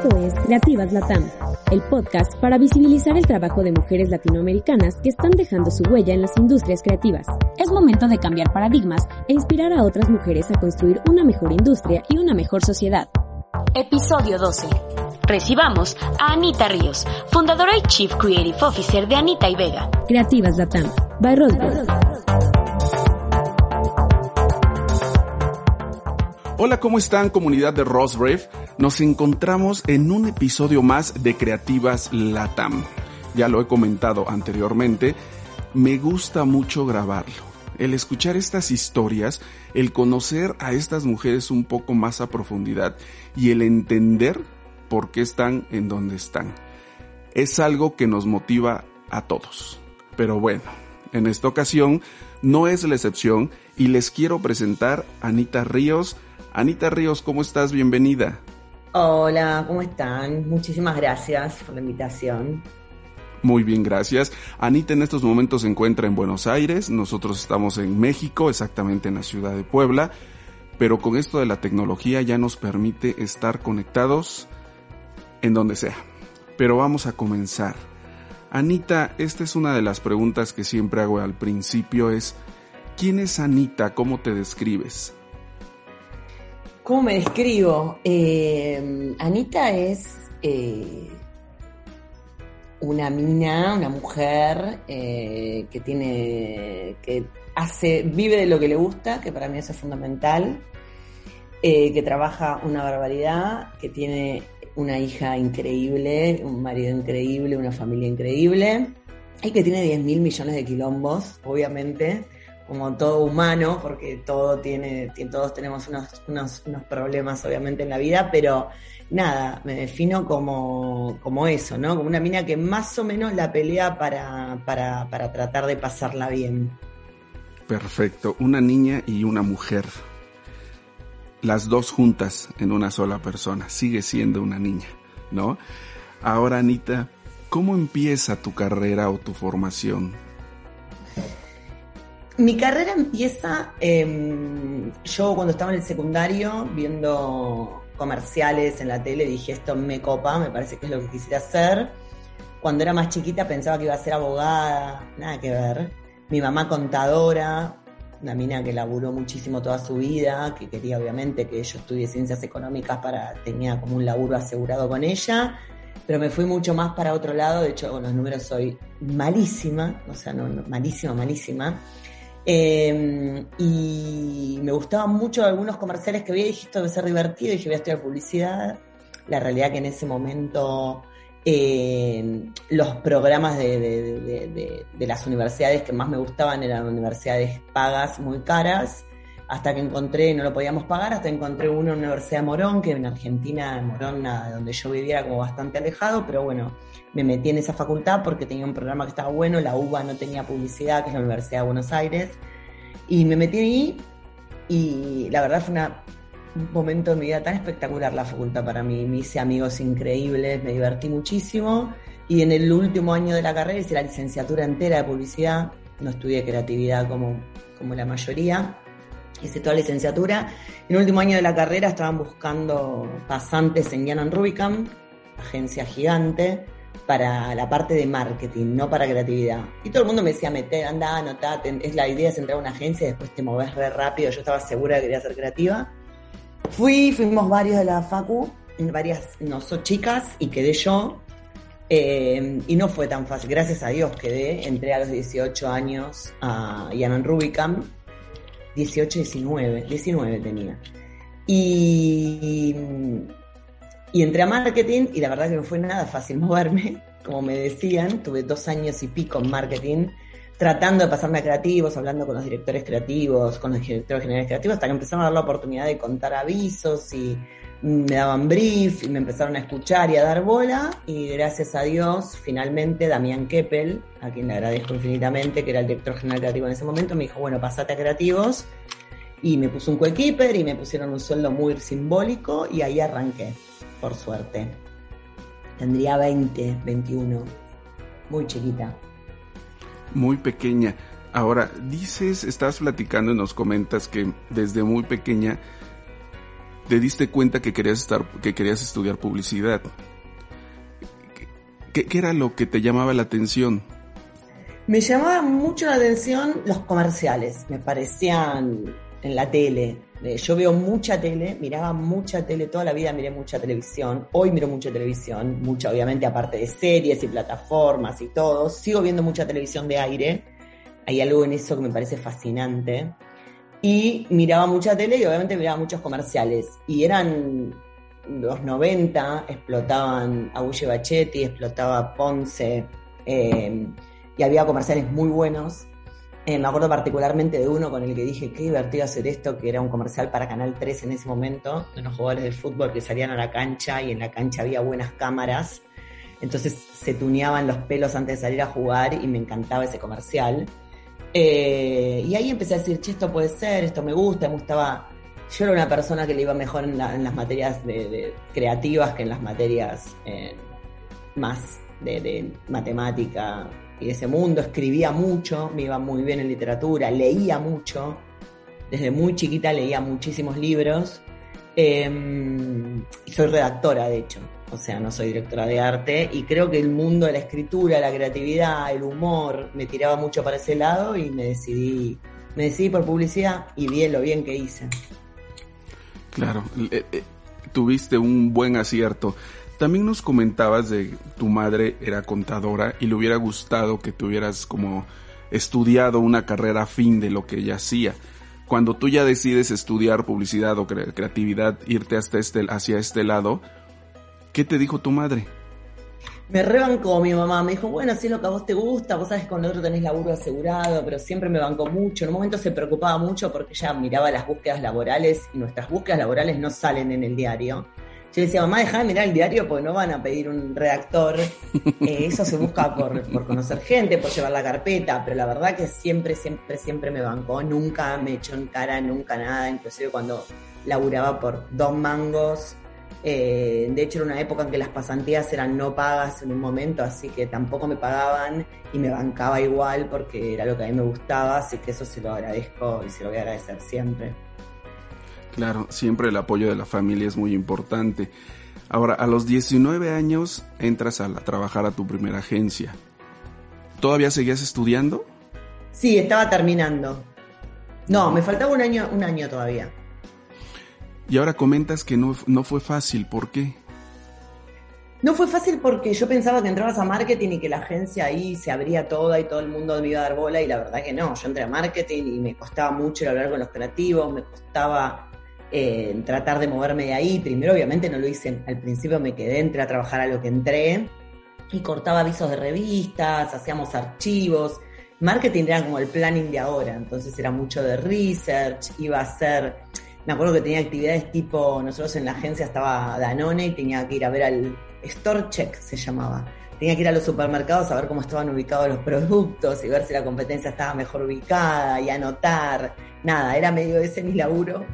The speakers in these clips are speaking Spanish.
Esto es Creativas Latam, el podcast para visibilizar el trabajo de mujeres latinoamericanas que están dejando su huella en las industrias creativas. Es momento de cambiar paradigmas e inspirar a otras mujeres a construir una mejor industria y una mejor sociedad. Episodio 12. Recibamos a Anita Ríos, fundadora y Chief Creative Officer de Anita y Vega. Creativas Latam, by Rodberg. Hola, ¿cómo están comunidad de Rosbrave? Nos encontramos en un episodio más de Creativas Latam. Ya lo he comentado anteriormente, me gusta mucho grabarlo. El escuchar estas historias, el conocer a estas mujeres un poco más a profundidad y el entender por qué están en donde están. Es algo que nos motiva a todos. Pero bueno, en esta ocasión no es la excepción y les quiero presentar a Anita Ríos, Anita Ríos, ¿cómo estás? Bienvenida. Hola, ¿cómo están? Muchísimas gracias por la invitación. Muy bien, gracias. Anita en estos momentos se encuentra en Buenos Aires, nosotros estamos en México, exactamente en la ciudad de Puebla, pero con esto de la tecnología ya nos permite estar conectados en donde sea. Pero vamos a comenzar. Anita, esta es una de las preguntas que siempre hago al principio, es, ¿quién es Anita? ¿Cómo te describes? ¿Cómo me describo? Eh, Anita es eh, una mina, una mujer eh, que tiene, que hace, vive de lo que le gusta, que para mí eso es fundamental, que trabaja una barbaridad, que tiene una hija increíble, un marido increíble, una familia increíble, y que tiene 10 mil millones de quilombos, obviamente como todo humano, porque todo tiene, todos tenemos unos, unos, problemas obviamente en la vida, pero nada, me defino como, como eso, ¿no? Como una mina que más o menos la pelea para, para, para tratar de pasarla bien. Perfecto, una niña y una mujer. Las dos juntas en una sola persona. Sigue siendo una niña, ¿no? Ahora, Anita, ¿cómo empieza tu carrera o tu formación? Mi carrera empieza, em, yo cuando estaba en el secundario viendo comerciales en la tele dije esto me copa, me parece que es lo que quisiera hacer. Cuando era más chiquita pensaba que iba a ser abogada, nada que ver. Mi mamá contadora, una mina que laburó muchísimo toda su vida, que quería obviamente que yo estudie ciencias económicas para, tenía como un laburo asegurado con ella, pero me fui mucho más para otro lado, de hecho con los números soy malísima, o sea, no malísima, malísima. Em, y me gustaban mucho algunos comerciales que había, dije, esto debe ser divertido, y dije, voy a estudiar publicidad. La realidad que en ese momento em, los programas de, las universidades que más me gustaban eran universidades pagas muy caras, hasta que encontré, no lo podíamos pagar, hasta que encontré una Universidad de Morón, que en Argentina, Morón, donde yo vivía, como bastante alejado, pero bueno, me metí en esa facultad porque tenía un programa que estaba bueno, la UBA no tenía publicidad, que es la Universidad de Buenos Aires, y me metí ahí y la verdad fue un momento de mi vida tan espectacular la facultad para mí, me hice amigos increíbles, me divertí muchísimo y en el último año de la carrera hice la licenciatura entera de publicidad, no estudié creatividad como, como la mayoría, hice toda la licenciatura. En el último año de la carrera estaban buscando pasantes en Jan Rubicam, agencia gigante, para la parte de marketing, no para creatividad. Y todo el mundo me decía, meter, anda, anotá, es la idea es entrar a una agencia y después te moves re rápido. Yo estaba segura que quería ser creativa. Fui, fuimos varios de la Facu, varias, no, son chicas, y quedé yo. Eh, y no fue tan fácil, gracias a Dios quedé. Entré a los 18 años a Yanan Rubicam. 18, 19, 19 tenía. Y y entré a marketing y la verdad que no fue nada fácil moverme, como me decían, tuve dos años y pico en marketing, tratando de pasarme a creativos, hablando con los directores creativos, con los directores generales creativos, hasta que empezaron a dar la oportunidad de contar avisos y me daban brief y me empezaron a escuchar y a dar bola y gracias a Dios finalmente Damián Keppel, a quien le agradezco infinitamente, que era el director general creativo en ese momento, me dijo, bueno, pasate a creativos y me puso un coequiper y me pusieron un sueldo muy simbólico y ahí arranqué por suerte. Tendría 20, 21, muy chiquita. Muy pequeña. Ahora, dices, estás platicando y nos comentas que desde muy pequeña te diste cuenta que querías estar, que querías estudiar publicidad. ¿Qué, era lo que te llamaba la atención? Me llamaba mucho la atención los comerciales, me parecían en la tele. Eh, yo veo mucha tele, miraba mucha tele, toda la vida miré mucha televisión. Hoy miro mucha televisión, mucha obviamente aparte de series y plataformas y todo. Sigo viendo mucha televisión de aire. Hay algo en eso que me parece fascinante. Y miraba mucha tele y obviamente miraba muchos comerciales. Y eran los 90, explotaban Agulle Bachetti, explotaba Ponce. Eh, y había comerciales muy buenos. Eh, me acuerdo particularmente de uno con el que dije, qué divertido hacer esto, que era un comercial para Canal 3 en ese momento, de unos jugadores de fútbol que salían a la cancha y en la cancha había buenas cámaras. Entonces se tuneaban los pelos antes de salir a jugar y me encantaba ese comercial. Eh, y ahí empecé a decir, che, esto puede ser, esto me gusta, me gustaba. Yo era una persona que le iba mejor en, las materias de, creativas que en las materias eh, más de, de matemática, y ese mundo, escribía mucho, me iba muy bien en literatura, leía mucho, desde muy chiquita leía muchísimos libros, em, soy redactora de hecho, o sea, no soy directora de arte, y creo que el mundo de la escritura, la creatividad, el humor, me tiraba mucho para ese lado y me decidí, me decidí por publicidad y vi lo bien que hice. Claro, eh, eh, tuviste un buen acierto. También nos comentabas de tu madre era contadora y le hubiera gustado que tuvieras como estudiado una carrera afín de lo que ella hacía. Cuando tú ya decides estudiar publicidad o creatividad, irte hasta este, hacia este lado, ¿qué te dijo tu madre? Me rebancó mi mamá, me dijo, bueno, si es lo que a vos te gusta, vos sabes que con otro tenés laburo asegurado, pero siempre me bancó mucho. En un momento se preocupaba mucho porque ella miraba las búsquedas laborales y nuestras búsquedas laborales no salen en el diario. Yo le decía, mamá, deja de mirar el diario porque no van a pedir un redactor. Eh, eso se busca por, conocer gente, por llevar la carpeta, pero la verdad que siempre, siempre, siempre me bancó. Nunca me echó en cara, nunca nada. Inclusive cuando laburaba por dos mangos. Eh, de hecho, era una época en que las pasantías eran no pagas en un momento, así que tampoco me pagaban y me bancaba igual porque era lo que a mí me gustaba, así que eso se lo agradezco y se lo voy a agradecer siempre. Claro, siempre el apoyo de la familia es muy importante. Ahora, a los 19 años entras a, trabajar a tu primera agencia. ¿Todavía seguías estudiando? Sí, estaba terminando. No, me faltaba un año, un año todavía. Y ahora comentas que no, no fue fácil, ¿por qué? No fue fácil porque yo pensaba que entrabas a marketing y que la agencia ahí se abría toda y todo el mundo me iba a dar bola y la verdad que no. Yo entré a marketing y me costaba mucho hablar con los creativos, me costaba eh, tratar de moverme de ahí. Primero, obviamente, no lo hice al principio, me quedé, entré a trabajar a lo que entré y cortaba avisos de revistas, hacíamos archivos. Marketing era como el planning de ahora, entonces era mucho de research, iba a ser, me acuerdo que tenía actividades tipo, nosotros en la agencia estaba Danone y tenía que ir a ver al Store Check, se llamaba. Tenía que ir a los supermercados a ver cómo estaban ubicados los productos y ver si la competencia estaba mejor ubicada y anotar. Nada, era medio ese mi laburo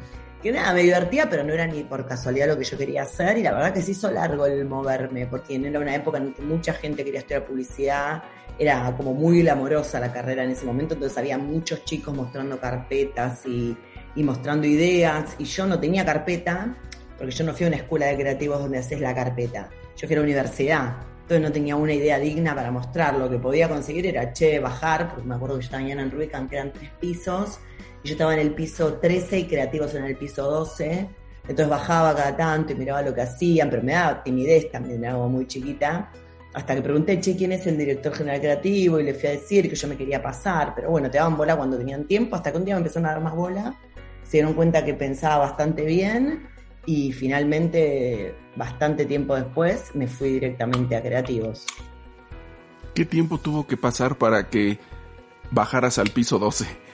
que nada, me divertía, pero no era ni por casualidad lo que yo quería hacer y la verdad que se hizo largo el moverme, porque era una época en que mucha gente quería estudiar publicidad, era como muy glamorosa la carrera en ese momento, entonces había muchos chicos mostrando carpetas y, mostrando ideas y yo no tenía carpeta, porque yo no fui a una escuela de creativos donde haces la carpeta, yo fui a la universidad, entonces no tenía una idea digna para mostrar. Lo que podía conseguir era, che, bajar, porque me acuerdo que yo estaba en Rubicam, que eran tres pisos, yo estaba en el piso 13 y creativos en el piso 12. Entonces bajaba cada tanto y miraba lo que hacían, pero me daba timidez también, algo muy chiquita. Hasta que pregunté, che, ¿quién es el director general creativo? Y le fui a decir que yo me quería pasar. Pero bueno, te daban bola cuando tenían tiempo, hasta que un día me empezaron a dar más bola. Se dieron cuenta que pensaba bastante bien y finalmente, bastante tiempo después, me fui directamente a creativos. ¿Qué tiempo tuvo que pasar para que bajaras al piso 12?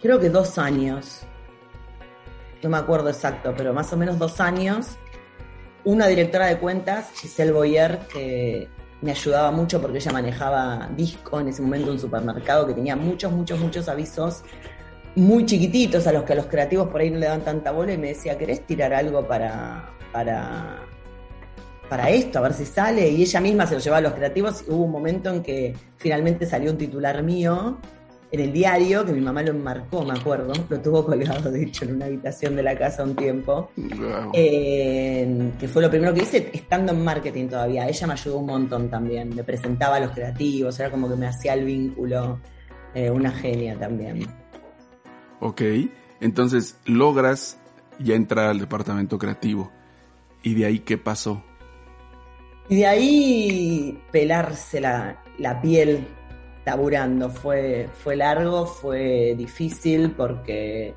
Creo que dos años. No me acuerdo exacto, pero más o menos dos años. Una directora de cuentas, Giselle Boyer, que me ayudaba mucho porque ella manejaba disco en ese momento un supermercado que tenía muchos, muchos, muchos avisos muy chiquititos a los que a los creativos por ahí no le daban tanta bola y me decía, ¿querés tirar algo para, para, para esto? A ver si sale. Y ella misma se lo llevaba a los creativos y hubo un momento en que finalmente salió un titular mío en el diario, que mi mamá lo enmarcó, me acuerdo, lo tuvo colgado, de hecho, en una habitación de la casa un tiempo, eh, que fue lo primero que hice estando en marketing todavía. Ella me ayudó un montón también, me presentaba a los creativos, era como que me hacía el vínculo, eh, una genia también. Ok, entonces logras ya entrar al departamento creativo. ¿Y de ahí qué pasó? Y de ahí pelarse la, la piel laburando. Fue, fue largo, fue difícil porque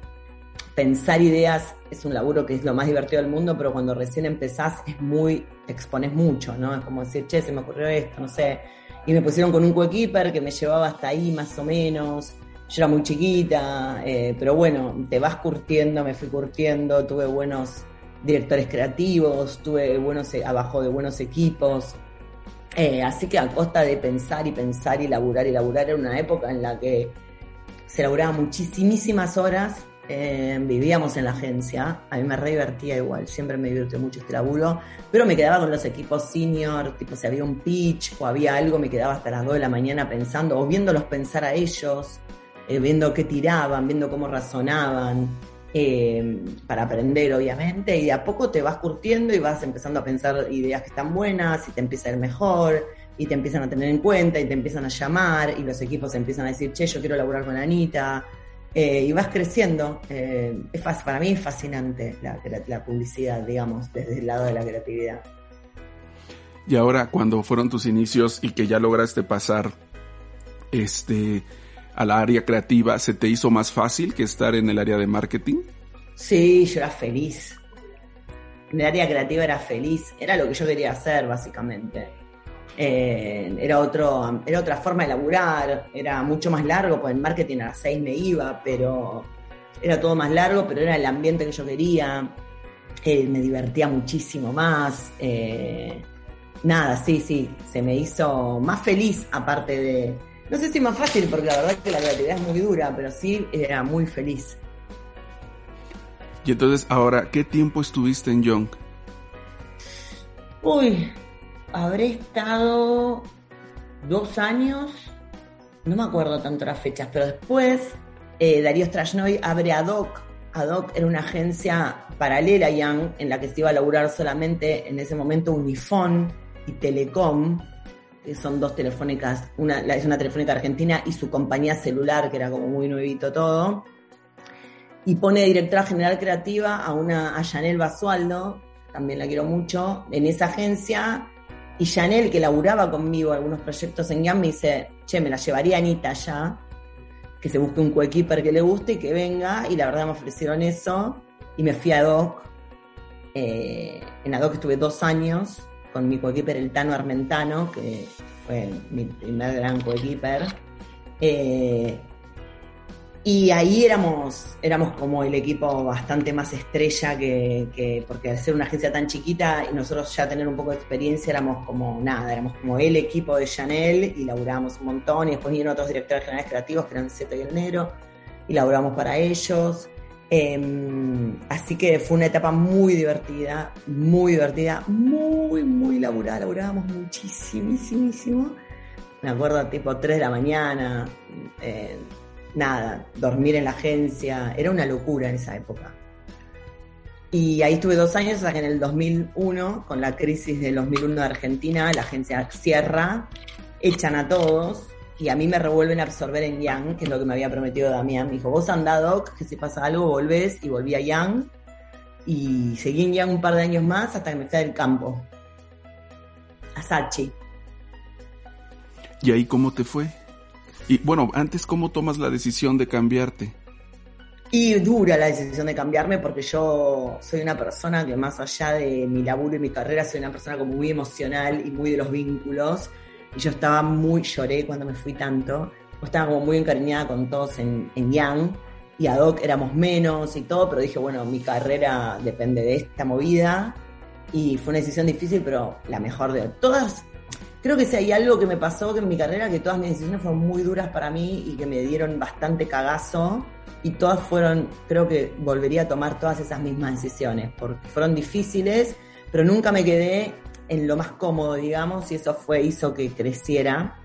pensar ideas es un laburo que es lo más divertido del mundo, pero cuando recién empezás es muy, te expones mucho, ¿no? Es como decir, che, se me ocurrió esto, no sé. Y me pusieron con un coequiper que me llevaba hasta ahí más o menos. Yo era muy chiquita, eh, pero bueno, te vas curtiendo, me fui curtiendo, tuve buenos directores creativos, tuve buenos, abajo de buenos equipos. Eh, así que a costa de pensar y pensar y laburar y laburar, era una época en la que se laburaba muchísimas horas, eh, vivíamos en la agencia, a mí me re divertía igual, siempre me divirtió mucho este laburo, pero me quedaba con los equipos senior, tipo si había un pitch o había algo, me quedaba hasta las 2 de la mañana pensando o viéndolos pensar a ellos, eh, viendo qué tiraban, viendo cómo razonaban. Eh, para aprender, obviamente, y de a poco te vas curtiendo y vas empezando a pensar ideas que están buenas y te empieza a ir mejor y te empiezan a tener en cuenta y te empiezan a llamar y los equipos empiezan a decir, che, yo quiero laburar con Anita. Eh, y vas creciendo. Eh, es para mí es fascinante la, la publicidad, digamos, desde el lado de la creatividad. Y ahora, cuando fueron tus inicios y que ya lograste pasar este al área creativa, ¿se te hizo más fácil que estar en el área de marketing? Sí, yo era feliz. En el área creativa era feliz. Era lo que yo quería hacer, básicamente. Eh, era, otro, era otra forma de laburar. Era mucho más largo, pues en marketing a las seis me iba, pero era todo más largo, pero era el ambiente que yo quería. Eh, me divertía muchísimo más. Eh, nada, sí, sí, se me hizo más feliz aparte de, no sé si más fácil, porque la verdad es que la creatividad es muy dura, pero sí era muy feliz. Y entonces, ahora, ¿qué tiempo estuviste en Young? Uy, habré estado dos años, no me acuerdo tanto las fechas, pero después eh, Darío Strashnoy abre ADOC. ADOC era una agencia paralela a Young en la que se iba a laburar solamente en ese momento Unifón y Telecom, que son dos telefónicas, una es una telefónica argentina y su compañía celular, que era como muy nuevito todo. Y pone directora general creativa a una a Janel Basualdo, también la quiero mucho, en esa agencia. Y Janel, que laburaba conmigo algunos proyectos en GAM, me dice, che, me la llevaría Anita ya, que se busque un coequiper que le guste y que venga. Y la verdad me ofrecieron eso. Y me fui a Doc. Eh, en Adoc estuve dos años con mi coequiper el Tano Armentano, que fue mi primer gran coequiper. Eh, y ahí éramos, éramos como el equipo bastante más estrella que, porque al ser una agencia tan chiquita y nosotros ya tener un poco de experiencia éramos como nada, éramos como el equipo de Chanel y laburábamos un montón y después vinieron otros directores generales creativos que eran Zeto y el Negro y laburamos para ellos. Em, así que fue una etapa muy divertida, muy divertida, muy, muy laburada, laburábamos muchísimo. Me acuerdo tipo 3 de la mañana, eh, nada, dormir en la agencia, era una locura en esa época. Y ahí estuve dos años, hasta que en el 2001, con la crisis del 2001 de Argentina, la agencia cierra, echan a todos, y a mí me revuelven a absorber en Yang, que es lo que me había prometido Damián. Me dijo, vos andá, Doc, que si pasa algo volvés, y volví a Yang. Y seguí en Yang un par de años más hasta que me fui del campo. A Sachi. ¿Y ahí cómo te fue? Y bueno, antes, ¿cómo tomas la decisión de cambiarte? Y dura la decisión de cambiarme porque yo soy una persona que más allá de mi laburo y mi carrera, soy una persona como muy emocional y muy de los vínculos y yo estaba muy, lloré cuando me fui tanto, estaba como muy encariñada con todos en, en Young, y a Doc éramos menos y todo, pero dije, bueno, mi carrera depende de esta movida, y fue una decisión difícil, pero la mejor de todas. Creo que si hay algo que me pasó que en mi carrera, que todas mis decisiones fueron muy duras para mí y que me dieron bastante cagazo, y todas fueron, creo que volvería a tomar todas esas mismas decisiones, porque fueron difíciles, pero nunca me quedé en lo más cómodo, digamos, y eso fue, hizo que creciera.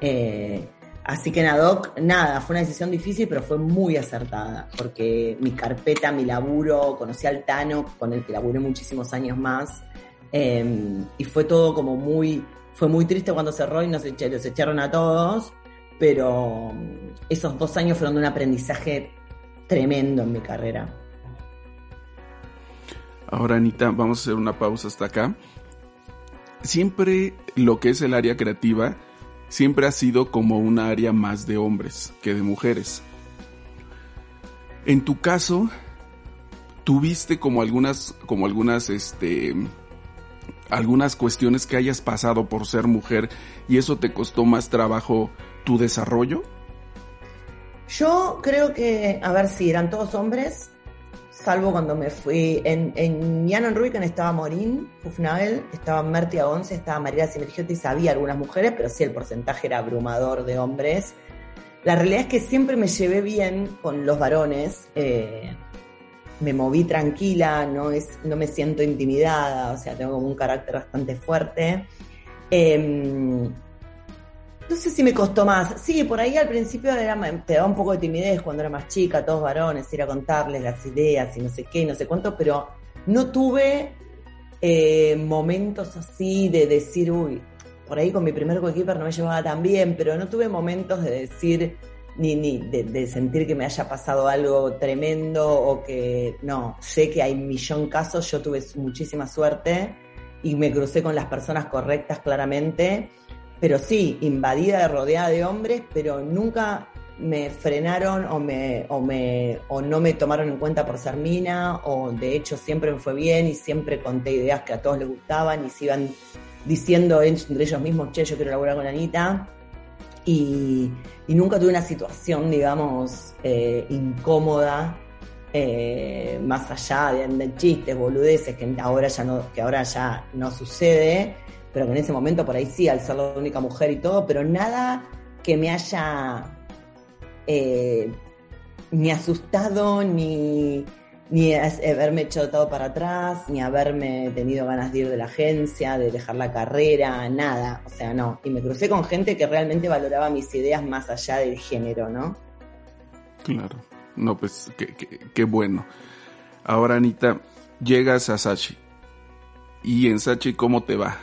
Eh, Así que Nadoc, nada, fue una decisión difícil, pero fue muy acertada, porque mi carpeta, mi laburo, conocí al Tano, con el que laburé muchísimos años más, em, y fue todo como muy, fue muy triste cuando cerró y nos, los echaron a todos, pero esos dos años fueron de un aprendizaje tremendo en mi carrera. Ahora, Anita, vamos a hacer una pausa hasta acá. Siempre lo que es el área creativa, siempre ha sido como un área más de hombres que de mujeres. En tu caso, tuviste como algunas, como algunas, este, algunas cuestiones que hayas pasado por ser mujer y eso te costó más trabajo tu desarrollo? Yo creo que, a ver si eran todos hombres, salvo cuando me fui. En, en Jan Ruiken estaba Morín, Hufnagel, estaba Merti Agonce, estaba María Simergiotti, sabía algunas mujeres, pero sí el porcentaje era abrumador de hombres. La realidad es que siempre me llevé bien con los varones. Eh, me moví tranquila, no, es, no me siento intimidada, o sea, tengo como un carácter bastante fuerte. Em, no sé si me costó más. Sí, por ahí al principio era, te daba un poco de timidez cuando era más chica, todos varones, ir a contarles las ideas y no sé qué, no sé cuánto, pero no tuve eh, momentos así de decir, uy, por ahí con mi primer coequiper no me llevaba tan bien, pero no tuve momentos de decir, ni, ni de, sentir que me haya pasado algo tremendo o que, no, sé que hay millón casos, yo tuve muchísima suerte y me crucé con las personas correctas claramente pero sí, invadida, rodeada de hombres, pero nunca me frenaron o, me, o, me, o no me tomaron en cuenta por ser mina, o de hecho siempre me fue bien y siempre conté ideas que a todos les gustaban y se iban diciendo entre ellos mismos, che, yo quiero laburar con Anita. Y, y nunca tuve una situación, digamos, eh, incómoda, eh, más allá de, de, chistes, boludeces, que ahora ya no, que ahora ya no sucede pero que en ese momento por ahí sí, al ser la única mujer y todo, pero nada que me haya eh, ni asustado, ni, ni haberme echado todo para atrás, ni haberme tenido ganas de ir de la agencia, de dejar la carrera, nada. O sea, no. Y me crucé con gente que realmente valoraba mis ideas más allá del género, ¿no? Claro. No, pues qué, qué, qué bueno. Ahora, Anita, llegas a Sachi. ¿Y en Sachi cómo te va?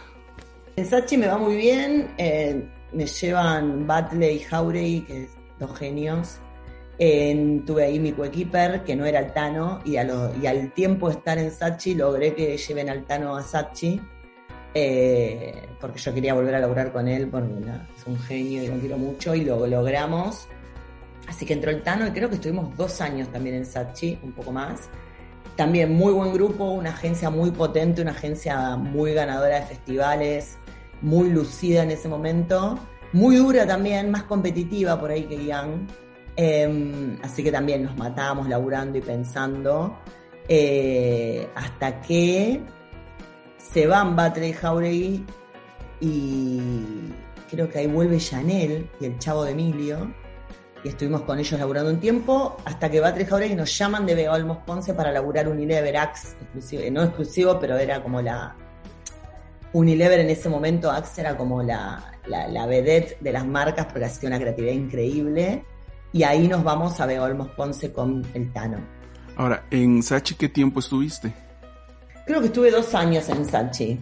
En Sachi me va muy bien, eh, me llevan Batley y Jauregui, que dos genios. Tuve ahí mi coequiper, que no era el Tano, y, y, al tiempo de estar en Sachi logré que lleven al Tano a Sachi, eh, porque yo quería volver a lograr con él, porque es un genio y lo quiero mucho, y lo logramos. Así que entró el Tano y creo que estuvimos dos años también en Sachi, un poco más. También muy buen grupo, una agencia muy potente, una agencia muy ganadora de festivales, muy lucida en ese momento, muy dura también, más competitiva por ahí que Young. Eh, así que también nos matamos laburando y pensando. Eh, hasta que se van Batre y Jauregui y creo que ahí vuelve Chanel y el chavo de Emilio. Y estuvimos con ellos laburando un tiempo hasta que Batre y Jauregui nos llaman de Vega Olmos Ponce para laburar un Unilever Axe exclusivo, no exclusivo, pero era como la, Unilever en ese momento, Axe era como la, la, la vedette de las marcas porque hacía una creatividad increíble. Y ahí nos vamos a Vega Olmos Ponce con el Tano. Ahora, ¿en Sachi qué tiempo estuviste? Creo que estuve dos años en Sachi.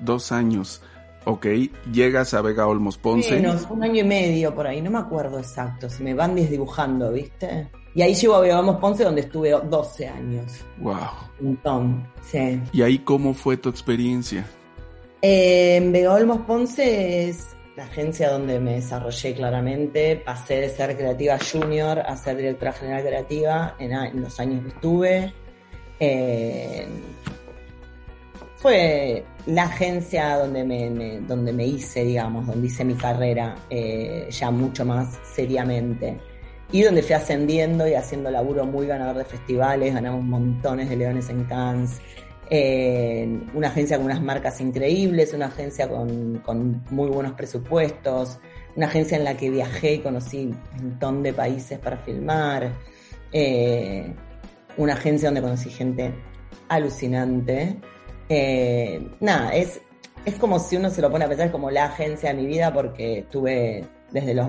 Dos años. Ok, llegas a Vega Olmos Ponce. Menos, un año y medio por ahí, no me acuerdo exacto, se me van desdibujando, ¿viste? Y ahí llego a Vega Olmos Ponce donde estuve 12 años. Wow. Un montón, sí. ¿Y ahí cómo fue tu experiencia? Eh, en Ponce es la agencia donde me desarrollé claramente. Pasé de ser creativa junior a ser directora general creativa en, en los años que estuve. Eh, fue la agencia donde me, me, donde me hice, digamos, donde hice mi carrera eh, ya mucho más seriamente. Y donde fui ascendiendo y haciendo laburo muy ganador de festivales, ganamos montones de leones en Cannes. Una agencia con unas marcas increíbles, una agencia con, con, muy buenos presupuestos, una agencia en la que viajé y conocí un montón de países para filmar, eh, una agencia donde conocí gente alucinante. Eh, nada, es, es como si uno se lo pone a pensar, como la agencia de mi vida porque tuve desde los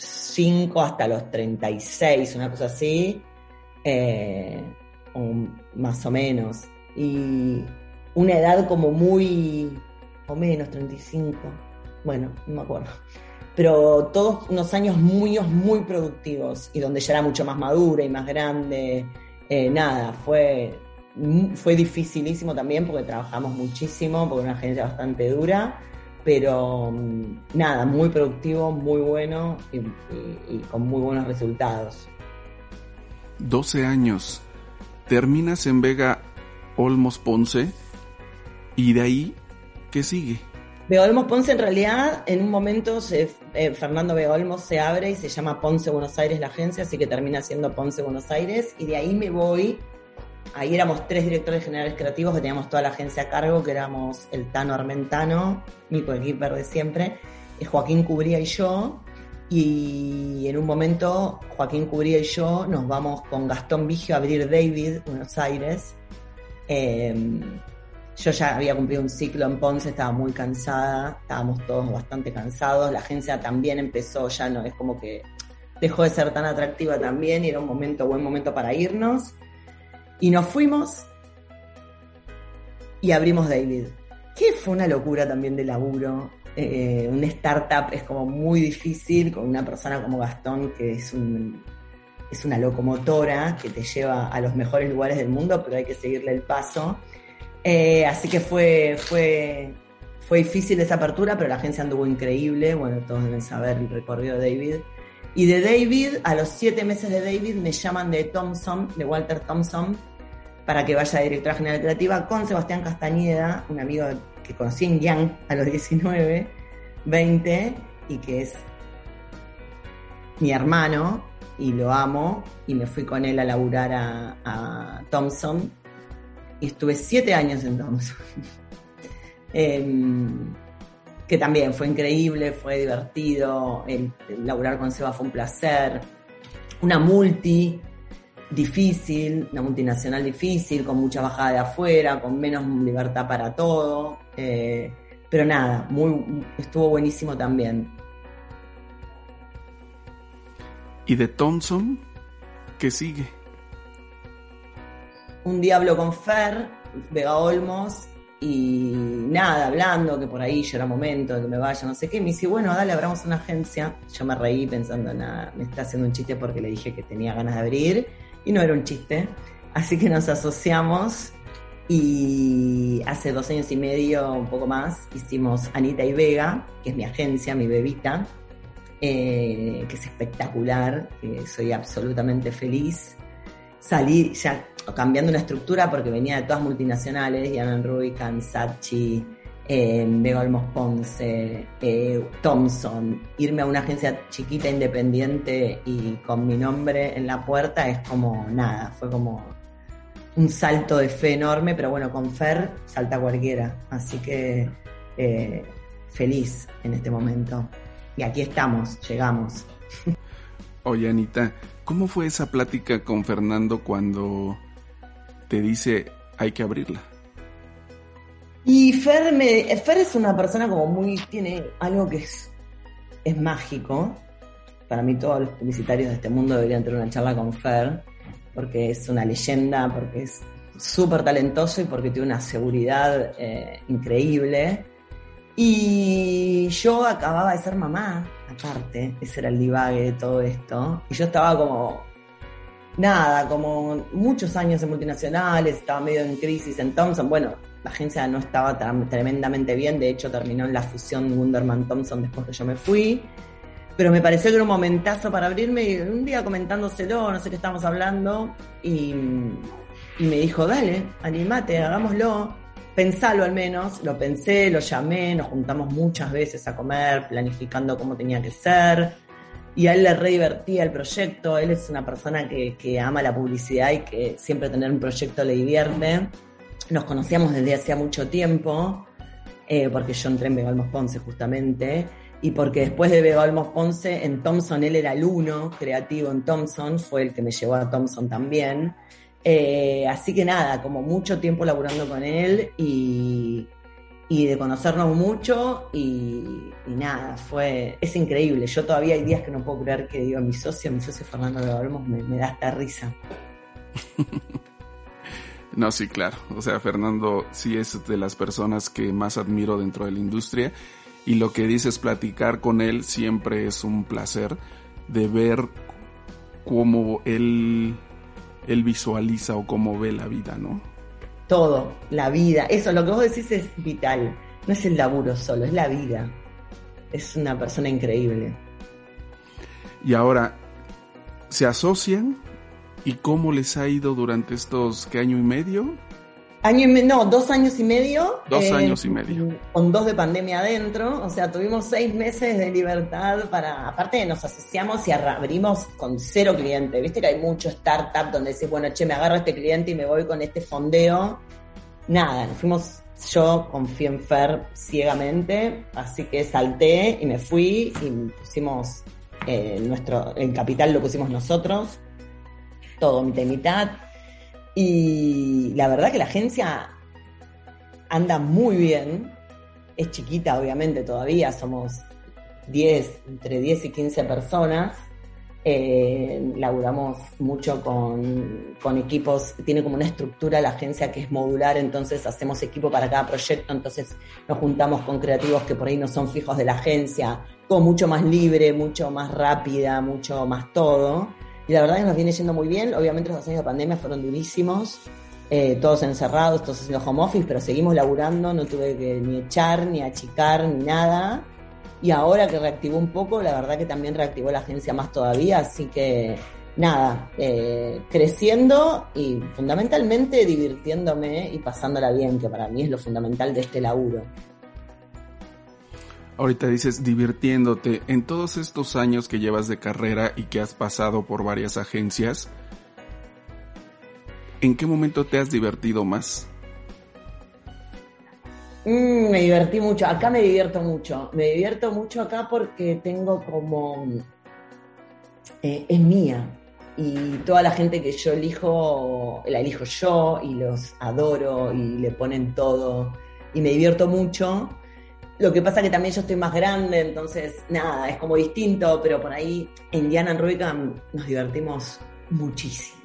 25 hasta los 36, una cosa así, eh, más o menos. Y una edad como muy, o menos, 35, bueno, no me acuerdo. Pero todos unos años muy, muy productivos y donde ya era mucho más madura y más grande. Eh, nada, fue, fue dificilísimo también porque trabajamos muchísimo, porque una agencia bastante dura pero mm, nada, muy productivo, muy bueno y, con muy buenos resultados. 12 años. Terminas en Vega Olmos Ponce y de ahí, ¿qué sigue? Vega Olmos Ponce en realidad en un momento se, eh, Fernando Vega Olmos se abre y se llama Ponce Buenos Aires la agencia, así que termina siendo Ponce Buenos Aires y de ahí me voy ahí éramos tres directores generales creativos que teníamos toda la agencia a cargo, que éramos el Tano Armentano, mi coequiper de siempre, eh, Joaquín Cubría y yo. Y en un momento, Joaquín Cubría y yo nos vamos con Gastón Vigio a abrir David, Buenos Aires. Em, yo ya había cumplido un ciclo en Ponce, estaba muy cansada, estábamos todos bastante cansados. La agencia también empezó, ya no es como que dejó de ser tan atractiva también y era un momento, buen momento para irnos. Y nos fuimos y abrimos David. Que fue una locura también de laburo. Eh, una startup es como muy difícil con una persona como Gastón, que es, un, es una locomotora que te lleva a los mejores lugares del mundo, pero hay que seguirle el paso. Eh, así que fue, fue, fue difícil esa apertura, pero la agencia anduvo increíble. Bueno, todos deben saber el recorrido de David. Y de David, a los siete meses de David, me llaman de Thompson, de Walter Thompson, para que vaya a directora general creativa con Sebastián Castañeda, un amigo que conocí en Young a los 19, 20, y que es mi hermano, y lo amo, y me fui con él a laburar a, Thompson, y estuve siete años en Thompson. Em, que también fue increíble, fue divertido, el, laburar con Seba fue un placer. Una multi, difícil, una multinacional difícil, con mucha bajada de afuera, con menos libertad para todo. Eh, pero nada, muy, estuvo buenísimo también. ¿Y de Thompson? ¿Qué sigue? Un día hablo con Fer, Vega Olmos, y nada, hablando, que por ahí ya era momento de que me vaya, no sé qué, me dice, bueno, dale, abramos una agencia. Yo me reí pensando, nada, me está haciendo un chiste porque le dije que tenía ganas de abrir y no era un chiste. Así que nos asociamos y hace dos años y medio, un poco más, hicimos Anita y Vega, que es mi agencia, mi bebita, eh, que es espectacular, soy absolutamente feliz. Salí ya cambiando una estructura porque venía de todas multinacionales, Jan Rubicam, Sachi, eh, Vega Olmos Ponce, eh, Thompson, irme a una agencia chiquita, independiente y con mi nombre en la puerta es como nada, fue como un salto de fe enorme, pero bueno, con Fer salta cualquiera, así que eh, feliz en este momento. Y aquí estamos, llegamos. Oye, Anita, ¿cómo fue esa plática con Fernando cuando te dice hay que abrirla? Y Fer, Fer es una persona como muy, tiene algo que es, es mágico. Para mí todos los publicitarios de este mundo deberían tener una charla con Fer, porque es una leyenda, porque es súper talentoso y porque tiene una seguridad eh, increíble. Y yo acababa de ser mamá, aparte, ese era el divague de todo esto. Y yo estaba como, nada, como muchos años en multinacionales, estaba medio en crisis en Thompson. Bueno, la agencia no estaba tremendamente bien, de hecho terminó en la fusión Wunderman-Thompson después que yo me fui. Pero me pareció que era un momentazo para abrirme y un día comentándoselo, no sé qué estábamos hablando, y, me dijo, dale, animate, hagámoslo, pensalo al menos. Lo pensé, lo llamé, nos juntamos muchas veces a comer, planificando cómo tenía que ser. Y a él le re divertía el proyecto, él es una persona que ama la publicidad y que siempre tener un proyecto le divierte nos conocíamos desde hacía mucho tiempo, eh, porque yo entré en Vega Ponce justamente, y porque después de Vega Ponce, en Thompson él era el uno creativo en Thompson, fue el que me llevó a Thompson también. Eh, así que nada, como mucho tiempo laburando con él y, y de conocernos mucho y, nada, fue, es increíble. Yo todavía hay días que no puedo creer que digo, mi socio, mi socio Fernando de Olmos me, me da esta risa. No, sí, claro. O sea, Fernando sí es de las personas que más admiro dentro de la industria y lo que dices platicar con él siempre es un placer de ver cómo él, él visualiza o cómo ve la vida, ¿no? Todo, la vida. Eso, lo que vos decís es vital. No es el laburo solo, es la vida. Es una persona increíble. Y ahora, ¿se asocian ¿Y cómo les ha ido durante estos, qué año y medio? Año y medio, no, dos años y medio. Dos eh, años y medio. Con dos de pandemia adentro, o sea, tuvimos seis meses de libertad para, aparte nos asociamos y abrimos con cero cliente. Viste que hay mucho startup donde decís, bueno, che, me agarro a este cliente y me voy con este fondeo. Nada, fuimos, yo confío en Fer ciegamente, así que salté y me fui y pusimos eh, nuestro, el capital lo pusimos nosotros todo mitad y mitad. Y la verdad que la agencia anda muy bien. Es chiquita, obviamente, todavía. Somos 10, entre 10 y 15 personas. Eh, laburamos mucho con, con, equipos, tiene como una estructura la agencia que es modular, entonces hacemos equipo para cada proyecto, entonces nos juntamos con creativos que por ahí no son fijos de la agencia, como mucho más libre, mucho más rápida, mucho más todo. Y la verdad que nos viene yendo muy bien. Obviamente los dos años de pandemia fueron durísimos. Eh, todos encerrados, todos haciendo home office, pero seguimos laburando, no tuve que ni echar, ni achicar, ni nada. Y ahora que reactivó un poco, la verdad que también reactivó la agencia más todavía, así que nada, eh, creciendo y fundamentalmente divirtiéndome y pasándola bien, que para mí es lo fundamental de este laburo ahorita dices divirtiéndote, en todos estos años que llevas de carrera y que has pasado por varias agencias, ¿en qué momento te has divertido más? Mm, me divertí mucho, acá me divierto mucho, me divierto mucho acá porque tengo como... Eh, es mía, y toda la gente que yo elijo, la elijo yo y los adoro y le ponen todo. Y me divierto mucho lo que pasa que también yo estoy más grande, entonces nada, es como distinto, pero por ahí en Diana Rubicam nos divertimos muchísimo.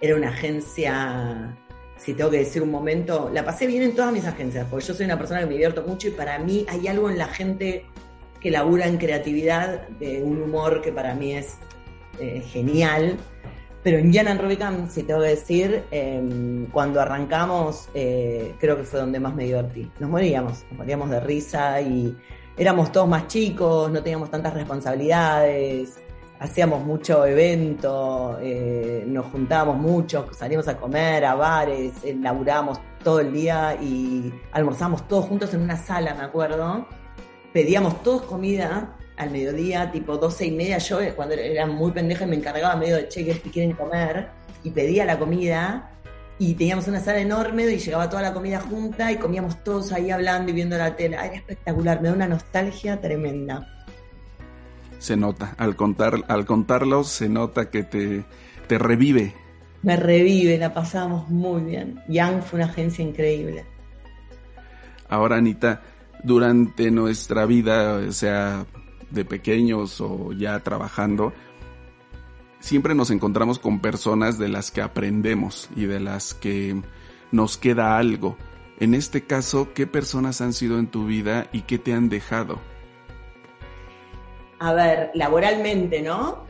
Era una agencia, si tengo que decir un momento, la pasé bien en todas mis agencias, porque yo soy una persona que me divierto mucho y para mí hay algo en la gente que labura en creatividad, de un humor que para mí es eh, genial pero en Jan Rubicam, si tengo que decir, em, cuando arrancamos, eh, creo que fue donde más me divertí. Nos moríamos, nos moríamos de risa y éramos todos más chicos, no teníamos tantas responsabilidades, hacíamos mucho evento, eh, nos juntábamos mucho, salíamos a comer a bares, eh, laburábamos todo el día y almorzamos todos juntos en una sala, me acuerdo. Pedíamos todos comida al mediodía, tipo 12 y media, yo eh, cuando era muy pendeja me encargaba medio de cheques que quieren comer y pedía la comida y teníamos una sala enorme y llegaba toda la comida junta y comíamos todos ahí hablando y viendo la tele. Era espectacular, me da una nostalgia tremenda. Se nota, al contar, al contarlo se nota que te, te revive. Me revive, la pasamos muy bien. Young fue una agencia increíble. Ahora, Anita, durante nuestra vida, o sea, de pequeños o ya trabajando, siempre nos encontramos con personas de las que aprendemos y de las que nos queda algo. En este caso, ¿qué personas han sido en tu vida y qué te han dejado? A ver, laboralmente, ¿no?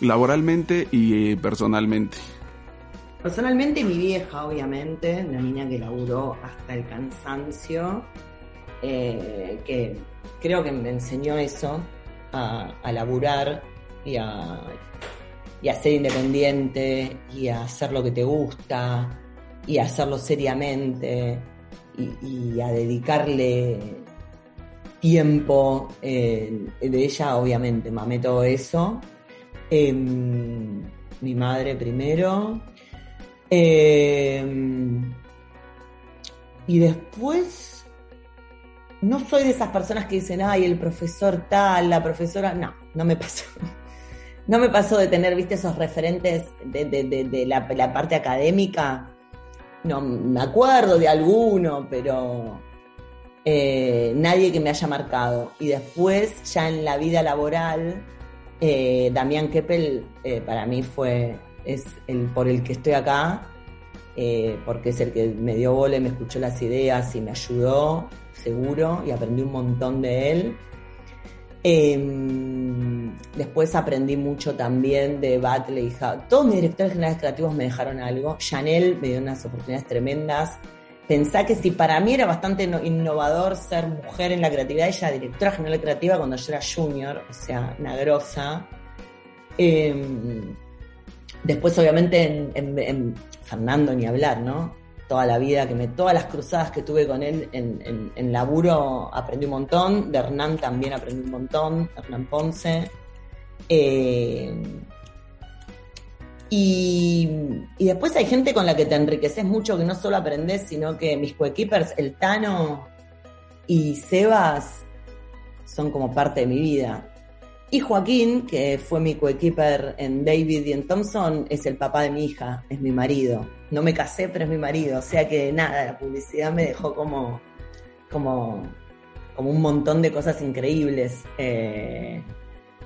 Laboralmente y personalmente. Personalmente mi vieja, obviamente, una niña que laburó hasta el cansancio, eh, que creo que me enseñó eso, a, laburar y a, ser independiente y a hacer lo que te gusta y a hacerlo seriamente y, a dedicarle tiempo eh, de ella, obviamente, mamé todo eso. Em, mi madre primero. Em, y después no soy de esas personas que dicen, ay, el profesor tal, la profesora. No, no me pasó. No me pasó de tener, viste, esos referentes de, la, parte académica. No, me acuerdo de alguno, pero eh, nadie que me haya marcado. Y después, ya en la vida laboral, eh, Damián Keppel eh, para mí fue, es el por el que estoy acá, porque es el que me dio bola, me escuchó las ideas y me ayudó, seguro, y aprendí un montón de él. Em, después aprendí mucho también de Batley y Todos mis directores generales creativos me dejaron algo. Chanel me dio unas oportunidades tremendas pensá que si para mí era bastante innovador ser mujer en la creatividad, ella directora general creativa cuando yo era junior, o sea, una grosa. Em, después, obviamente, en, Fernando ni hablar, ¿no? Toda la vida, que me, todas las cruzadas que tuve con él en, laburo aprendí un montón. De Hernán también aprendí un montón, Hernán Ponce. Eh, y, después hay gente con la que te enriqueces mucho, que no solo aprendes, sino que mis coequippers, el Tano y Sebas, son como parte de mi vida. Y Joaquín, que fue mi coequiper en David y en Thompson, es el papá de mi hija, es mi marido. No me casé, pero es mi marido. O sea que nada, la publicidad me dejó como, como, como un montón de cosas increíbles. Eh,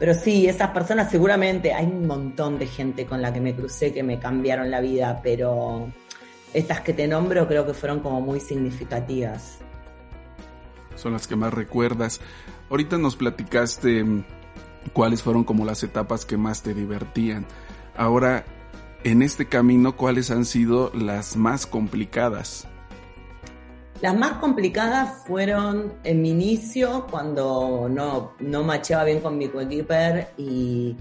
pero sí, esas personas seguramente, hay un montón de gente con la que me crucé que me cambiaron la vida, pero estas que te nombro creo que fueron como muy significativas. Son las que más recuerdas. Ahorita nos platicaste mm, cuáles fueron como las etapas que más te divertían. Ahora, en este camino, ¿cuáles han sido las más complicadas? Las más complicadas fueron en mi inicio, cuando no, no macheaba bien con mi coequiper y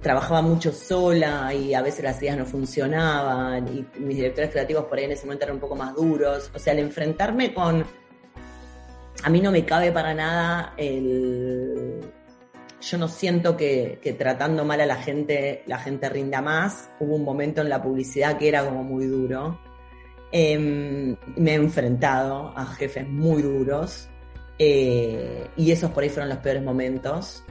trabajaba mucho sola y a veces las ideas no funcionaban y mis directores creativos por ahí en ese momento eran un poco más duros. O sea, al enfrentarme con... A mí no me cabe para nada el... Yo no siento que, tratando mal a la gente, la gente rinda más. Hubo un momento en la publicidad que era como muy duro Em, me he enfrentado a jefes muy duros eh, y esos por ahí fueron los peores momentos.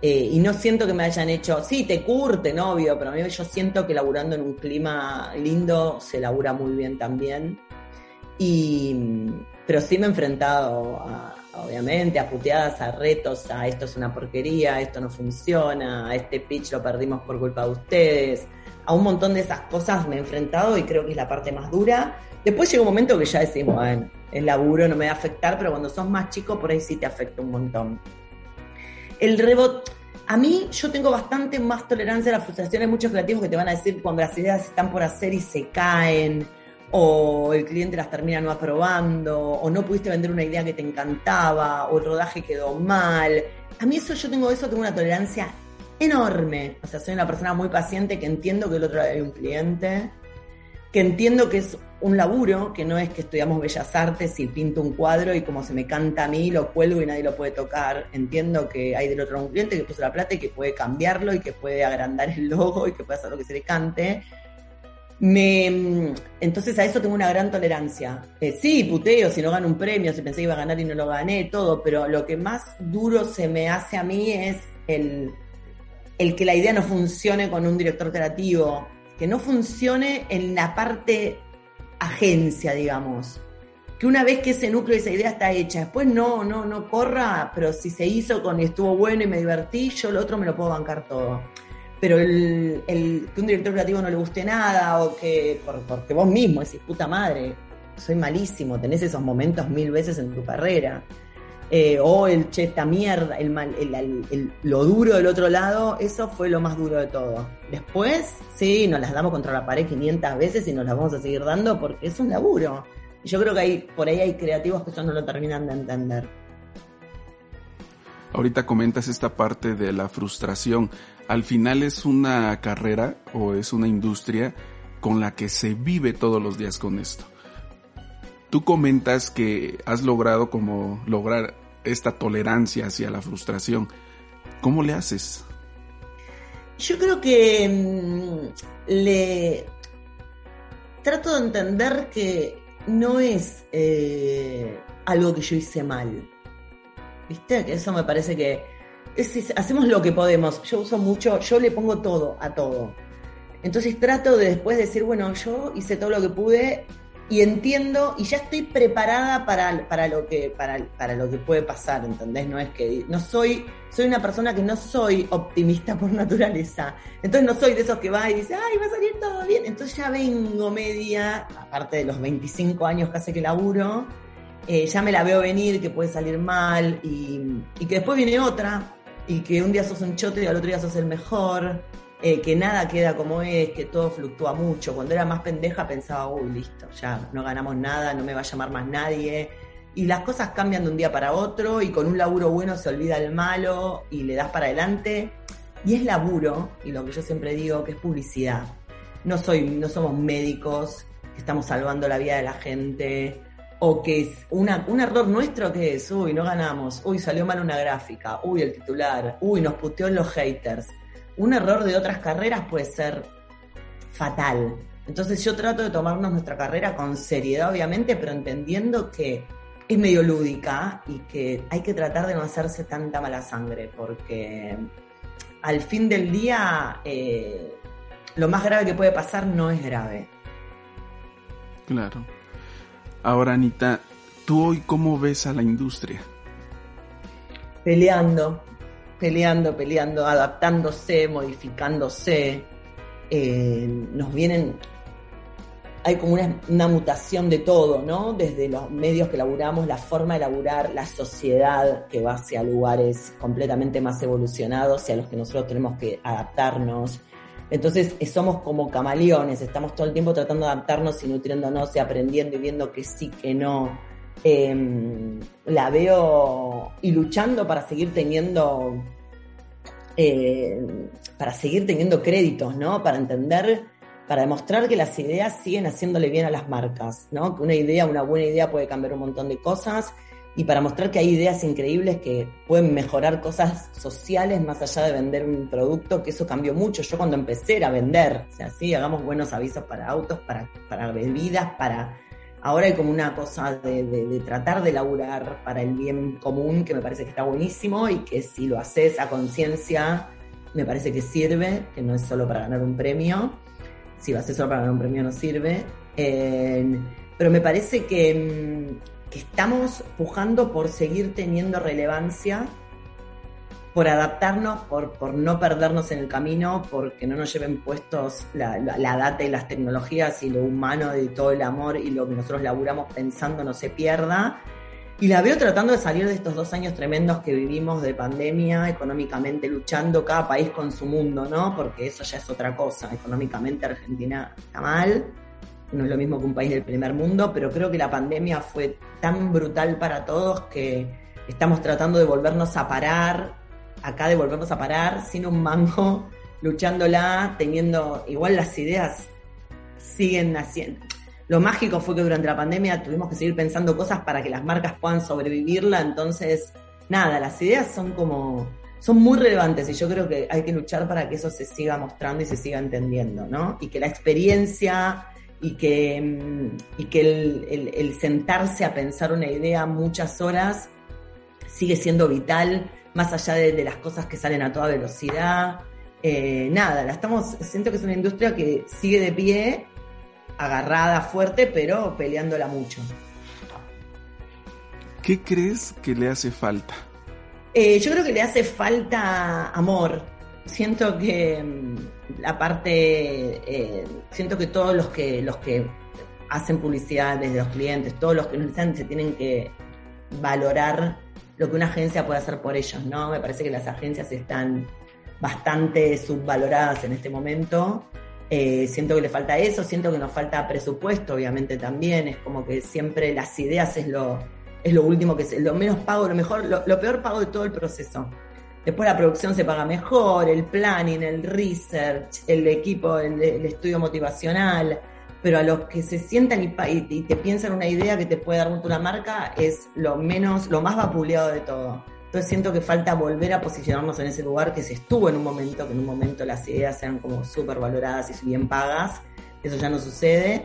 Eh, y no siento que me hayan hecho, sí, te curte, novio, pero a mí yo siento que laburando en un clima lindo se labura muy bien también. Y, pero sí me he enfrentado, obviamente, a puteadas, a retos, a esto es una porquería, esto no funciona, a este pitch lo perdimos por culpa de ustedes, a un montón de esas cosas me he enfrentado y creo que es la parte más dura. Después llega un momento que ya decimos, bueno, el laburo no me va a afectar, pero cuando sos más chico por ahí sí te afecta un montón. El rebot, a mí yo tengo bastante más tolerancia a la frustración. Hay muchos creativos que te van a decir cuando las ideas están por hacer y se caen, o el cliente las termina no aprobando, o no pudiste vender una idea que te encantaba, o el rodaje quedó mal. A mí eso yo tengo eso, tengo una tolerancia enorme. O sea, soy una persona muy paciente que entiendo que el otro hay un cliente, que entiendo que es un laburo, que no es que estudiamos bellas artes y pinto un cuadro y como se me canta a mí, lo cuelgo y nadie lo puede tocar. Entiendo que hay del otro un cliente que puso la plata y que puede cambiarlo y que puede agrandar el logo y que puede hacer lo que se le cante. Me, entonces a eso tengo una gran tolerancia. Eh, sí, puteo, si no gano un premio, si pensé que iba a ganar y no lo gané, todo, pero lo que más duro se me hace a mí es el el que la idea no funcione con un director creativo, que no funcione en la parte agencia, digamos. Que una vez que ese núcleo esa idea está hecha, después no, no, no corra, pero si se hizo con y estuvo bueno y me divertí, yo lo otro me lo puedo bancar todo. Pero el, que un director creativo no le guste nada o que porque vos mismo decís, puta madre, soy malísimo, tenés esos momentos mil veces en tu carrera. Eh, o el che, esta mierda, el, el, lo duro del otro lado, eso fue lo más duro de todo. Después, sí, nos las damos contra la pared 500 veces y nos las vamos a seguir dando porque es un laburo. Y yo creo que hay, por ahí hay creativos que eso no lo terminan de entender. Ahorita comentas esta parte de la frustración. Al final es una carrera o es una industria con la que se vive todos los días con esto. Tú comentas que has logrado como lograr esta tolerancia hacia la frustración. ¿Cómo le haces? Yo creo que mm, le trato de entender que no es eh, algo que yo hice mal. ¿Viste? Que eso me parece que hacemos lo que podemos. Yo uso mucho, yo le pongo todo a todo. Entonces trato de después decir, bueno, yo hice todo lo que pude, y entiendo y ya estoy preparada para, para, lo que, para, para lo que puede pasar, ¿entendés? No es que no soy, soy una persona que no soy optimista por naturaleza. Entonces no soy de esos que va y dice, ay, va a salir todo bien. Entonces ya vengo media, aparte de los 25 años que hace que laburo, eh, ya me la veo venir, que puede salir mal y, y que después viene otra y que un día sos un chote y al otro día sos el mejor eh, que nada queda como es, que todo fluctúa mucho. Cuando era más pendeja pensaba, uy, listo, ya no ganamos nada, no me va a llamar más nadie. Y las cosas cambian de un día para otro y con un laburo bueno se olvida el malo y le das para adelante. Y es laburo, y lo que yo siempre digo, que es publicidad. No, soy, no somos médicos que estamos salvando la vida de la gente, o que es una, un error nuestro que es, uy, no ganamos, uy, salió mal una gráfica, uy, el titular, uy, nos puteó en los haters un error de otras carreras puede ser fatal. Entonces yo trato de tomarnos nuestra carrera con seriedad, obviamente, pero entendiendo que es medio lúdica y que hay que tratar de no hacerse tanta mala sangre, porque al fin del día eh, lo más grave que puede pasar no es grave. Claro. Ahora, Anita, ¿tú hoy cómo ves a la industria? Peleando, peleando, peleando, adaptándose, modificándose. Eh, nos vienen, hay como una, mutación de todo, ¿no? Desde los medios que laburamos, la forma de laburar, la sociedad que va hacia lugares completamente más evolucionados y a los que nosotros tenemos que adaptarnos. Entonces eh, somos como camaleones, estamos todo el tiempo tratando de adaptarnos y nutriéndonos y aprendiendo y viendo que sí, que no Em, la veo y luchando para seguir teniendo eh, para seguir teniendo créditos, ¿no? Para entender, para demostrar que las ideas siguen haciéndole bien a las marcas, ¿no? Que una idea, una buena idea puede cambiar un montón de cosas y para mostrar que hay ideas increíbles que pueden mejorar cosas sociales más allá de vender un producto, que eso cambió mucho. Yo cuando empecé era vender, o sea, sí, hagamos buenos avisos para autos, para, para bebidas, para Ahora hay como una cosa de, tratar de laburar para el bien común que me parece que está buenísimo y que si lo haces a conciencia me parece que sirve, que no es solo para ganar un premio. Si lo haces solo para ganar un premio no sirve. Eh, pero me parece que, mm, que estamos pujando por seguir teniendo relevancia por adaptarnos, por, por no perdernos en el camino, porque no nos lleven puestos la, data y las tecnologías y lo humano y todo el amor y lo que nosotros laburamos pensando no se pierda. Y la veo tratando de salir de estos dos años tremendos que vivimos de pandemia, económicamente luchando, cada país con su mundo, ¿no? Porque eso ya es otra cosa. Económicamente Argentina está mal, no es lo mismo que un país del primer mundo, pero creo que la pandemia fue tan brutal para todos que estamos tratando de volvernos a parar acá de volvernos a parar sin un mango, luchándola, teniendo igual las ideas siguen haciendo. Lo mágico fue que durante la pandemia tuvimos que seguir pensando cosas para que las marcas puedan sobrevivirla, entonces nada, las ideas son como son muy relevantes y yo creo que hay que luchar para que eso se siga mostrando y se siga entendiendo, ¿no? Y que la experiencia y que, mm, y que el, el sentarse a pensar una idea muchas horas sigue siendo vital más allá de, las cosas que salen a toda velocidad. Eh, nada, la estamos, siento que es una industria que sigue de pie, agarrada fuerte, pero peleándola mucho. ¿Qué crees que le hace falta? Eh, yo creo que le hace falta amor. Siento que mm, la parte, eh, siento que todos los que los que hacen publicidad desde los clientes, todos los que nos están, se tienen que valorar lo que una agencia puede hacer por ellos, ¿no? Me parece que las agencias están bastante subvaloradas en este momento. Eh, siento que le falta eso, siento que nos falta presupuesto, obviamente también. Es como que siempre las ideas es lo, es lo último que es, lo menos pago, lo mejor, lo, peor pago de todo el proceso. Después la producción se paga mejor, el planning, el research, el equipo, el estudio motivacional pero a los que se sientan y, te piensan una idea que te puede dar una marca es lo menos, lo más vapuleado de todo. Entonces siento que falta volver a posicionarnos en ese lugar que se estuvo en un momento, que en un momento las ideas sean como súper valoradas y bien pagas. Eso ya no sucede.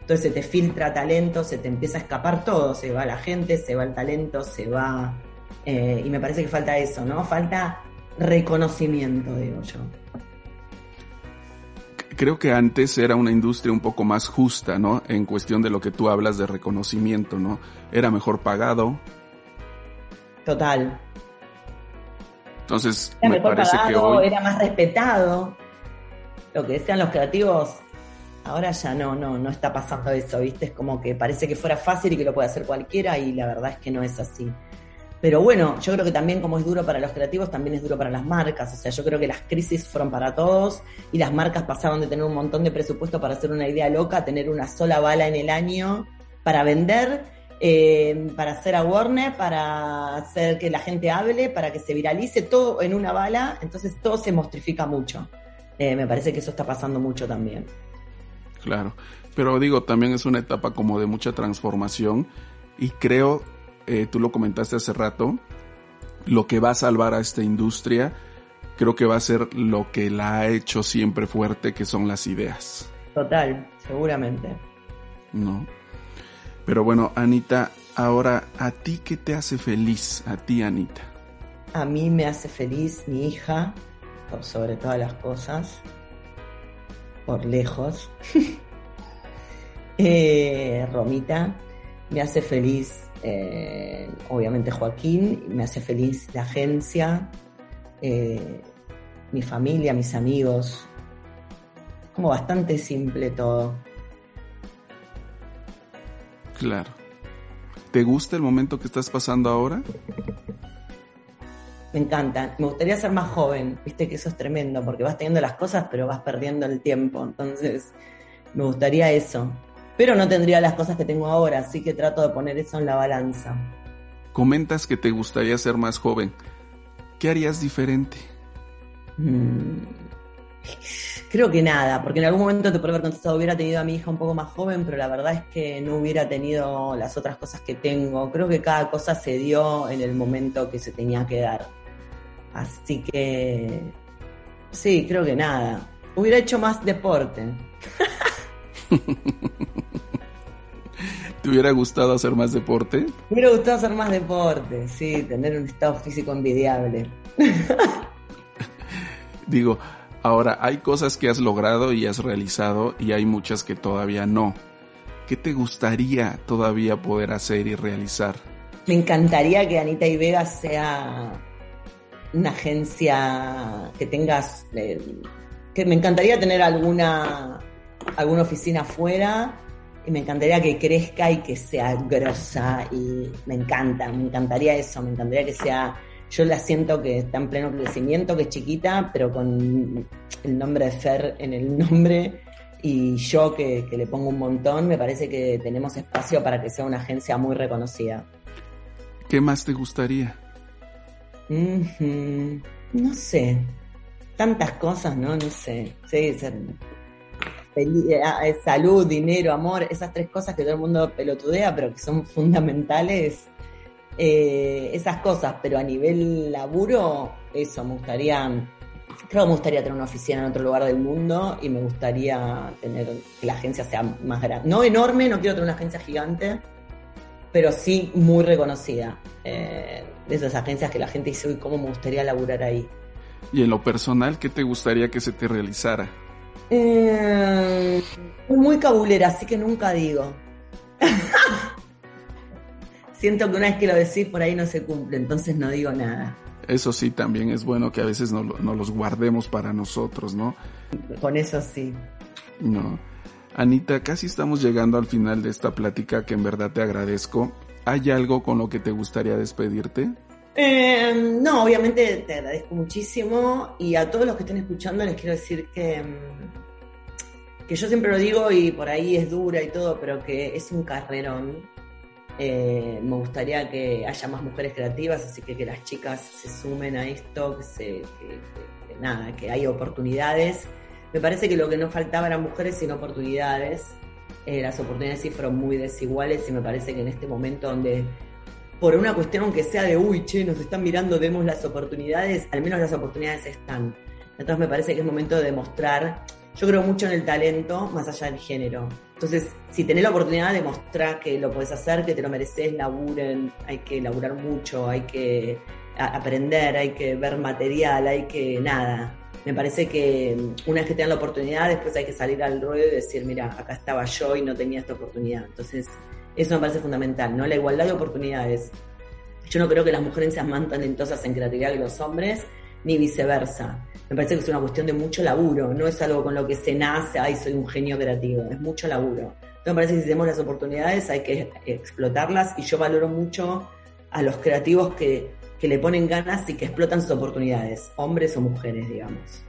Entonces se te filtra talento, se te empieza a escapar todo, se va la gente, se va el talento, se va... Eh, y me parece que falta eso, ¿no? Falta reconocimiento, digo yo. creo que antes era una industria un poco más justa, ¿no? En cuestión de lo que tú hablas de reconocimiento, ¿no? Era mejor pagado. Total. Entonces, era me mejor parece pagado, que hoy... era más respetado. Lo que decían los creativos, ahora ya no, no, no está pasando eso, ¿viste? Es como que parece que fuera fácil y que lo puede hacer cualquiera y la verdad es que no es así. Pero bueno, yo creo que también como es duro para los creativos, también es duro para las marcas. O sea, yo creo que las crisis fueron para todos y las marcas pasaron de tener un montón de presupuesto para hacer una idea loca tener una sola bala en el año para vender, eh, para hacer a Warner, para hacer que la gente hable, para que se viralice, todo en una bala. Entonces todo se mostrifica mucho. Eh, me parece que eso está pasando mucho también. Claro, pero digo, también es una etapa como de mucha transformación y creo eh, tú lo comentaste hace rato, lo que va a salvar a esta industria creo que va a ser lo que la ha hecho siempre fuerte, que son las ideas. Total, seguramente. No. Pero bueno, Anita, ahora, ¿a ti qué te hace feliz? A ti, Anita. A mí me hace feliz mi hija, por sobre todas las cosas, por lejos. eh, Romita, me hace feliz eh, obviamente Joaquín, me hace feliz la agencia, eh, mi familia, mis amigos. Como bastante simple todo. Claro. ¿Te gusta el momento que estás pasando ahora? Me encanta. Me gustaría ser más joven. Viste que eso es tremendo, porque vas teniendo las cosas, pero vas perdiendo el tiempo. Entonces, me gustaría eso pero no tendría las cosas que tengo ahora, así que trato de poner eso en la balanza. Comentas que te gustaría ser más joven. ¿Qué harías diferente? Mm, creo que nada, porque en algún momento te puedo haber contestado, hubiera tenido a mi hija un poco más joven, pero la verdad es que no hubiera tenido las otras cosas que tengo. Creo que cada cosa se dio en el momento que se tenía que dar. Así que, sí, creo que nada. Hubiera hecho más deporte. ¿Te hubiera gustado hacer más deporte? Me hubiera gustado hacer más deporte, sí, tener un estado físico envidiable. Digo, ahora hay cosas que has logrado y has realizado y hay muchas que todavía no. ¿Qué te gustaría todavía poder hacer y realizar? Me encantaría que Anita y Vega sea una agencia que tengas, eh, que me encantaría tener alguna alguna oficina afuera y me encantaría que crezca y que sea grosa y me encanta, me encantaría eso, me encantaría que sea, yo la siento que está en pleno crecimiento, que es chiquita, pero con el nombre de Fer en el nombre y yo que, le pongo un montón, me parece que tenemos espacio para que sea una agencia muy reconocida. ¿Qué más te gustaría? No sé, tantas cosas, ¿no? No sé. Sí, salud, dinero, amor, esas tres cosas que todo el mundo pelotudea, pero que son fundamentales, eh, esas cosas, pero a nivel laburo, eso, me gustaría, creo que me gustaría tener una oficina en otro lugar del mundo y me gustaría tener que la agencia sea más grande. No enorme, no quiero tener una agencia gigante, pero sí muy reconocida. de esas agencias que la gente dice, uy, ¿cómo me gustaría laburar ahí? Y en lo personal, ¿qué te gustaría que se te realizara? Eh, muy cabulera, así que nunca digo. Siento que una vez que lo decís por ahí no se cumple, entonces no digo nada. Eso sí, también es bueno que a veces no, los guardemos para nosotros, ¿no? Con eso sí. No. Anita, casi estamos llegando al final de esta plática que en verdad te agradezco. ¿Hay algo con lo que te gustaría despedirte? Eh, no, obviamente te agradezco muchísimo y a todos los que estén escuchando les quiero decir que, mm, que yo siempre lo digo y por ahí es dura y todo, pero que es un carrerón. Eh, me gustaría que haya más mujeres creativas, así que que las chicas se sumen a esto, que, se, nada, que hay oportunidades. Me parece que lo que no faltaba eran mujeres sin oportunidades. Eh, las oportunidades sí fueron muy desiguales y me parece que en este momento donde por una cuestión aunque sea de, uy, che, nos están mirando, vemos las oportunidades, al menos las oportunidades están. Entonces me parece que es momento de demostrar, yo creo mucho en el talento más allá del género. Entonces, si tenés la oportunidad de mostrar que lo podés hacer, que te lo mereces, laburen, hay que laburar mucho, hay que aprender, hay que ver material, hay que nada. Me parece que una vez que te dan la oportunidad, después hay que salir al ruedo y decir, mira, acá estaba yo y no tenía esta oportunidad. Entonces, eso me parece fundamental, ¿no? La igualdad de oportunidades. Yo no creo que las mujeres sean más talentosas en creatividad que los hombres, ni viceversa. Me parece que es una cuestión de mucho laburo, no es algo con lo que se nace, ay, soy un genio creativo, es mucho laburo. Entonces me parece que si tenemos las oportunidades hay que explotarlas y yo valoro mucho a los creativos que, que le ponen ganas y que explotan sus oportunidades, hombres o mujeres, digamos.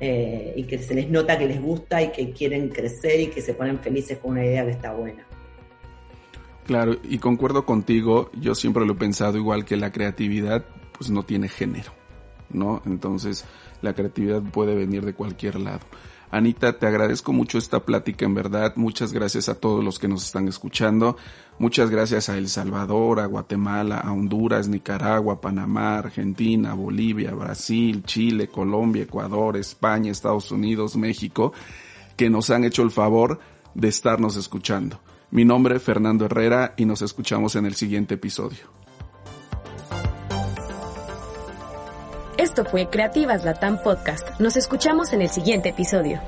Eh, y que se les nota que les gusta y que quieren crecer y que se ponen felices con una idea que está buena. Claro, y concuerdo contigo, yo siempre lo he pensado igual que la creatividad pues no tiene género, ¿no? Entonces la creatividad puede venir de cualquier lado. Anita, te agradezco mucho esta plática, en verdad. Muchas gracias a todos los que nos están escuchando. Muchas gracias a El Salvador, a Guatemala, a Honduras, Nicaragua, Panamá, Argentina, Bolivia, Brasil, Chile, Colombia, Ecuador, España, Estados Unidos, México, que nos han hecho el favor de estarnos escuchando. Mi nombre es Fernando Herrera y nos escuchamos en el siguiente episodio. Esto fue Creativas Latam Podcast. Nos escuchamos en el siguiente episodio.